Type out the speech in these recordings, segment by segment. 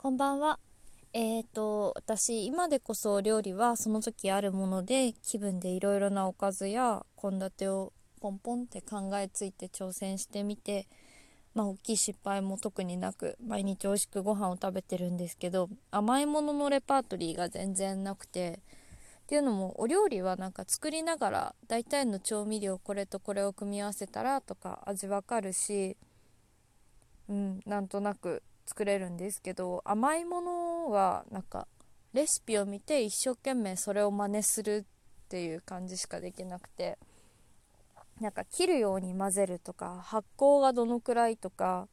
こんばんは。えーと、私、今でこそ料理はその時あるもので、気分でいろいろなおかずや献立をポンポンって考えついて挑戦してみて、まあ、大きい失敗も特になく、毎日美味しくご飯を食べてるんですけど、甘いもののレパートリーが全然なくて、っていうのも、お料理はなんか作りながら、大体の調味料これとこれを組み合わせたらとか味わかるし、うん、なんとなく作れるんですけど甘いものはなんかレシピを見て一生懸命それを真似するっていう感じしかできなくてなんか切るように混ぜるとか発酵がどのくらいとか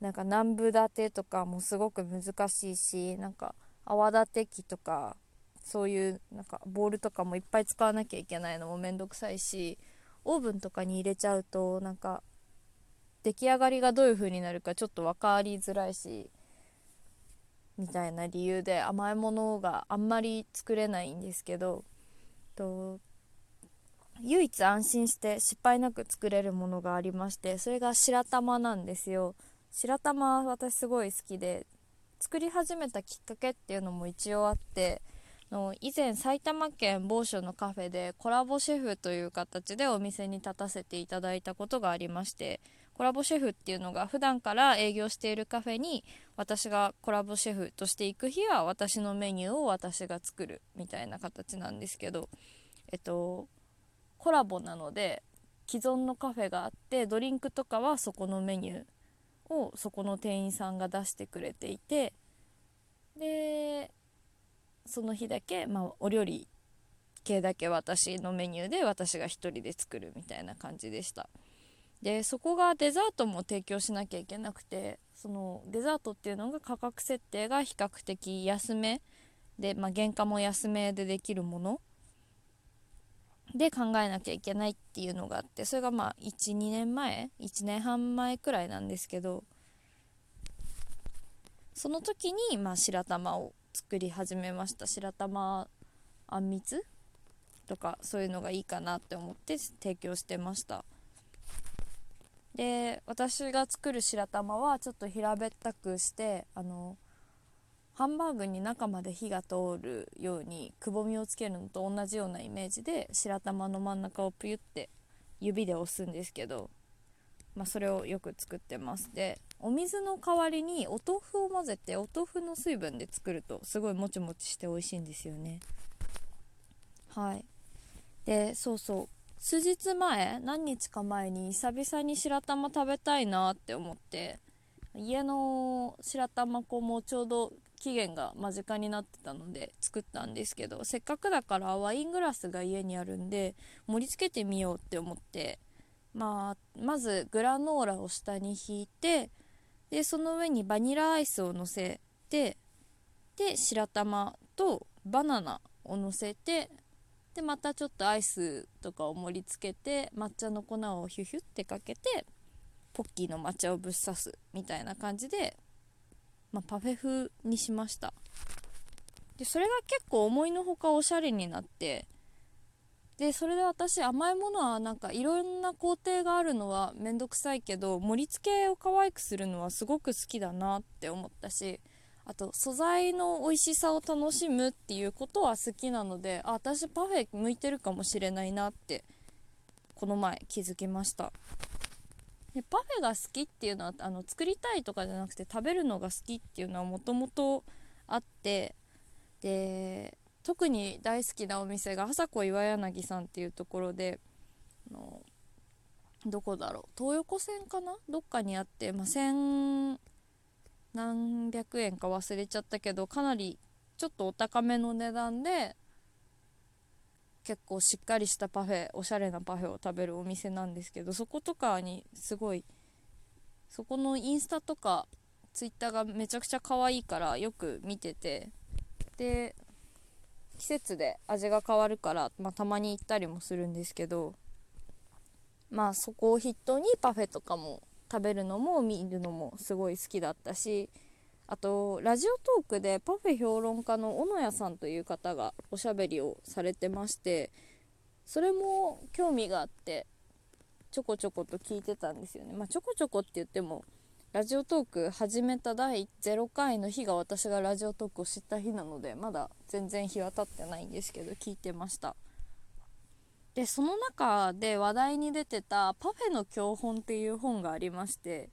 なんか南部立てとかもすごく難しいしなんか泡立て器とかそういうなんかボールとかもいっぱい使わなきゃいけないのもめんどくさいしオーブンとかに入れちゃうとなんか出来上がりがどういう風になるかちょっと分かりづらいしみたいな理由で甘いものがあんまり作れないんですけどと唯一安心して失敗なく作れるものがありましてそれが白玉なんですよ。白玉私すごい好きで作り始めたきっかけっていうのも一応あっての以前埼玉県某所のカフェでコラボシェフという形でお店に立たせていただいたことがありましてコラボシェフっていうのが普段から営業しているカフェに私がコラボシェフとして行く日は私のメニューを私が作るみたいな形なんですけどえっとコラボなので既存のカフェがあってドリンクとかはそこのメニューをそこの店員さんが出してくれていてでその日だけ、まあ、お料理系だけ私のメニューで私が1人で作るみたいな感じでした。でそこがデザートも提供しなきゃいけなくてそのデザートっていうのが価格設定が比較的安めで、まあ、原価も安めでできるもので考えなきゃいけないっていうのがあってそれがまあ12年前1年半前くらいなんですけどその時にまあ白玉を作り始めました。白玉あんみつとかそういうのがいいかなって思って提供してました。で私が作る白玉はちょっと平べったくしてあのハンバーグに中まで火が通るようにくぼみをつけるのと同じようなイメージで白玉の真ん中をピュって指で押すんですけど、まあ、それをよく作ってます。でお水の代わりにお豆腐を混ぜてお豆腐の水分で作るとすごいもちもちして美味しいんですよね。はい。でそうそう。数日前何日か前に久々に白玉食べたいなって思って家の白玉粉もちょうど期限が間近になってたので作ったんですけどせっかくだからワイングラスが家にあるんで盛り付けてみようって思ってまあまずグラノーラを下に引いてでその上にバニラアイスをのせてで白玉とバナナをのせてでまたちょっとアイスとかを盛り付けて抹茶の粉をヒュヒュってかけてポッキーの抹茶をぶっ刺すみたいな感じで、まあ、パフェ風にしました。でそれが結構思いのほかおしゃれになってでそれで私甘いものはなんかいろんな工程があるのはめんどくさいけど盛り付けを可愛くするのはすごく好きだなって思ったしあと素材の美味しさを楽しむっていうことは好きなのであ私パフェ向いてるかもしれないなってこの前気づきました。でパフェが好きっていうのはあの作りたいとかじゃなくて食べるのが好きっていうのはもともとあってで特に大好きなお店が朝子岩柳さんっていうところでどこだろう東横線かな？どっかにあって、まあ、何百円か忘れちゃったけどかなりちょっとお高めの値段で結構しっかりしたパフェおしゃれなパフェを食べるお店なんですけどそことかにすごいそこのインスタとかツイッターがめちゃくちゃ可愛いからよく見てて。で季節で味が変わるから、まあ、たまに行ったりもするんですけどまあそこを筆頭にパフェとかも食べるのも見るのもすごい好きだったしあとラジオトークでパフェ評論家の小野谷さんという方がおしゃべりをされてましてそれも興味があってちょこちょこと聞いてたんですよね。まあ、ちょこちょこって言ってもラジオトーク始めた第0回の日が私がラジオトークを知った日なのでまだ全然日は経ってないんですけど聞いてました。でその中で話題に出てた「パフェの教本」っていう本がありまして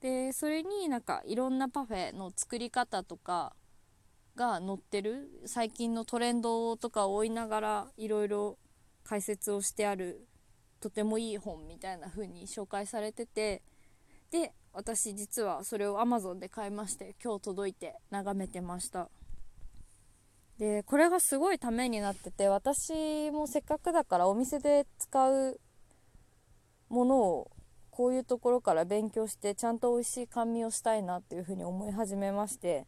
でそれになんかいろんなパフェの作り方とかが載ってる最近のトレンドとかを追いながらいろいろ解説をしてあるとてもいい本みたいな風に紹介されててで私実はそれを Amazon で買いまして今日届いて眺めてました。でこれがすごいためになってて私もせっかくだからお店で使うものをこういうところから勉強してちゃんと美味しい甘味をしたいなっていうふうに思い始めまして。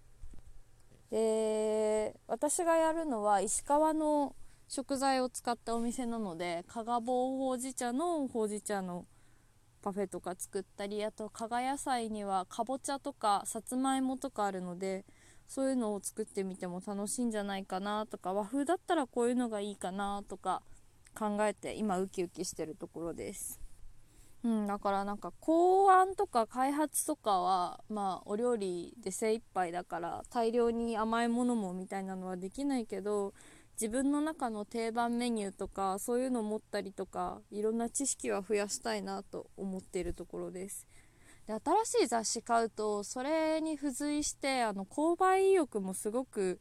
で私がやるのは石川の食材を使ったお店なので加賀棒ほうじ茶のほうじ茶のパフェとか作ったりあと加賀野菜にはかぼちゃとかさつまいもとかあるのでそういうのを作ってみても楽しいんじゃないかなとか和風だったらこういうのがいいかなとか考えて今ウキウキしてるところです。うん、だからなんか考案とか開発とかはまあお料理で精一杯だから大量に甘いものもみたいなのはできないけど自分の中の定番メニューとかそういうの持ったりとかいろんな知識は増やしたいなと思っているところですで新しい雑誌買うとそれに付随してあの購買意欲もすごく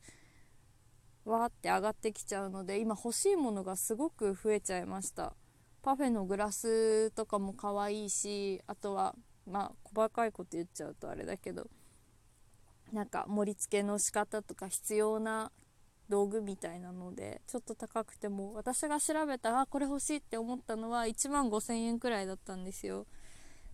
わーって上がってきちゃうので今欲しいものがすごく増えちゃいました。パフェのグラスとかも可愛いしあとはまあ細かいこと言っちゃうとあれだけどなんか盛り付けの仕方とか必要な道具みたいなのでちょっと高くても私が調べたらこれ欲しいって思ったのは1万5000円くらいだったんですよ。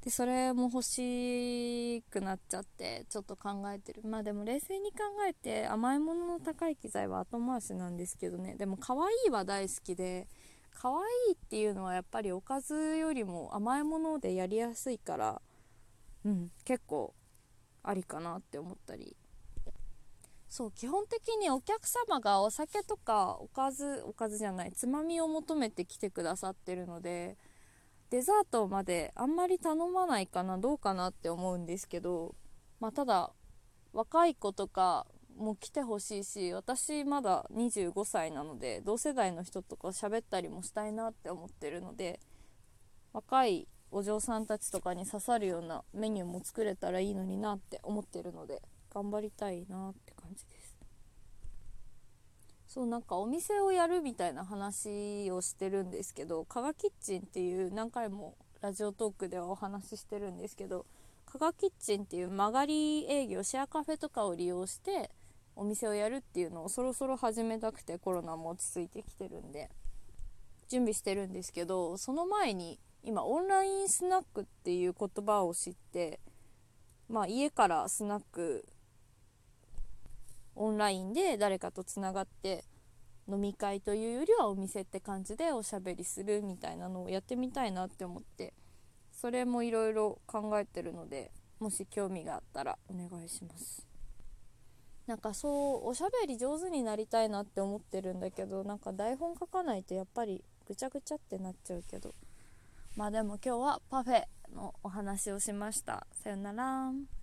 でそれも欲しくなっちゃってちょっと考えてる。まあでも冷静に考えて甘いものの高い機材は後回しなんですけどね。でも可愛いは大好きで可愛いっていうのはやっぱりおかずよりも甘いものでやりやすいからうん結構ありかなって思ったり。そう基本的にお客様がお酒とかおかずおかずじゃないつまみを求めてきてくださってるのでデザートまであんまり頼まないかなどうかなって思うんですけどまあただ若い子とかも来てほしいし私まだ25歳なので同世代の人とか喋ったりもしたいなって思ってるので若いお嬢さんたちとかに刺さるようなメニューも作れたらいいのになって思ってるので頑張りたいなって感じです。そうなんかお店をやるみたいな話をしてるんですけど加賀キッチンっていう何回もラジオトークではお話ししてるんですけど加賀キッチンっていう曲がり営業シェアカフェとかを利用してお店をやるっていうのをそろそろ始めたくてコロナも落ち着いてきてるんで準備してるんですけどその前に今オンラインスナックっていう言葉を知ってまあ家からスナックオンラインで誰かとつながって飲み会というよりはお店って感じでおしゃべりするみたいなのをやってみたいなって思ってそれもいろいろ考えてるのでもし興味があったらお願いします。なんかそうおしゃべり上手になりたいなって思ってるんだけどなんか台本書かないとやっぱりぐちゃぐちゃってなっちゃうけど。まあでも今日はパフェのお話をしました。さよなら。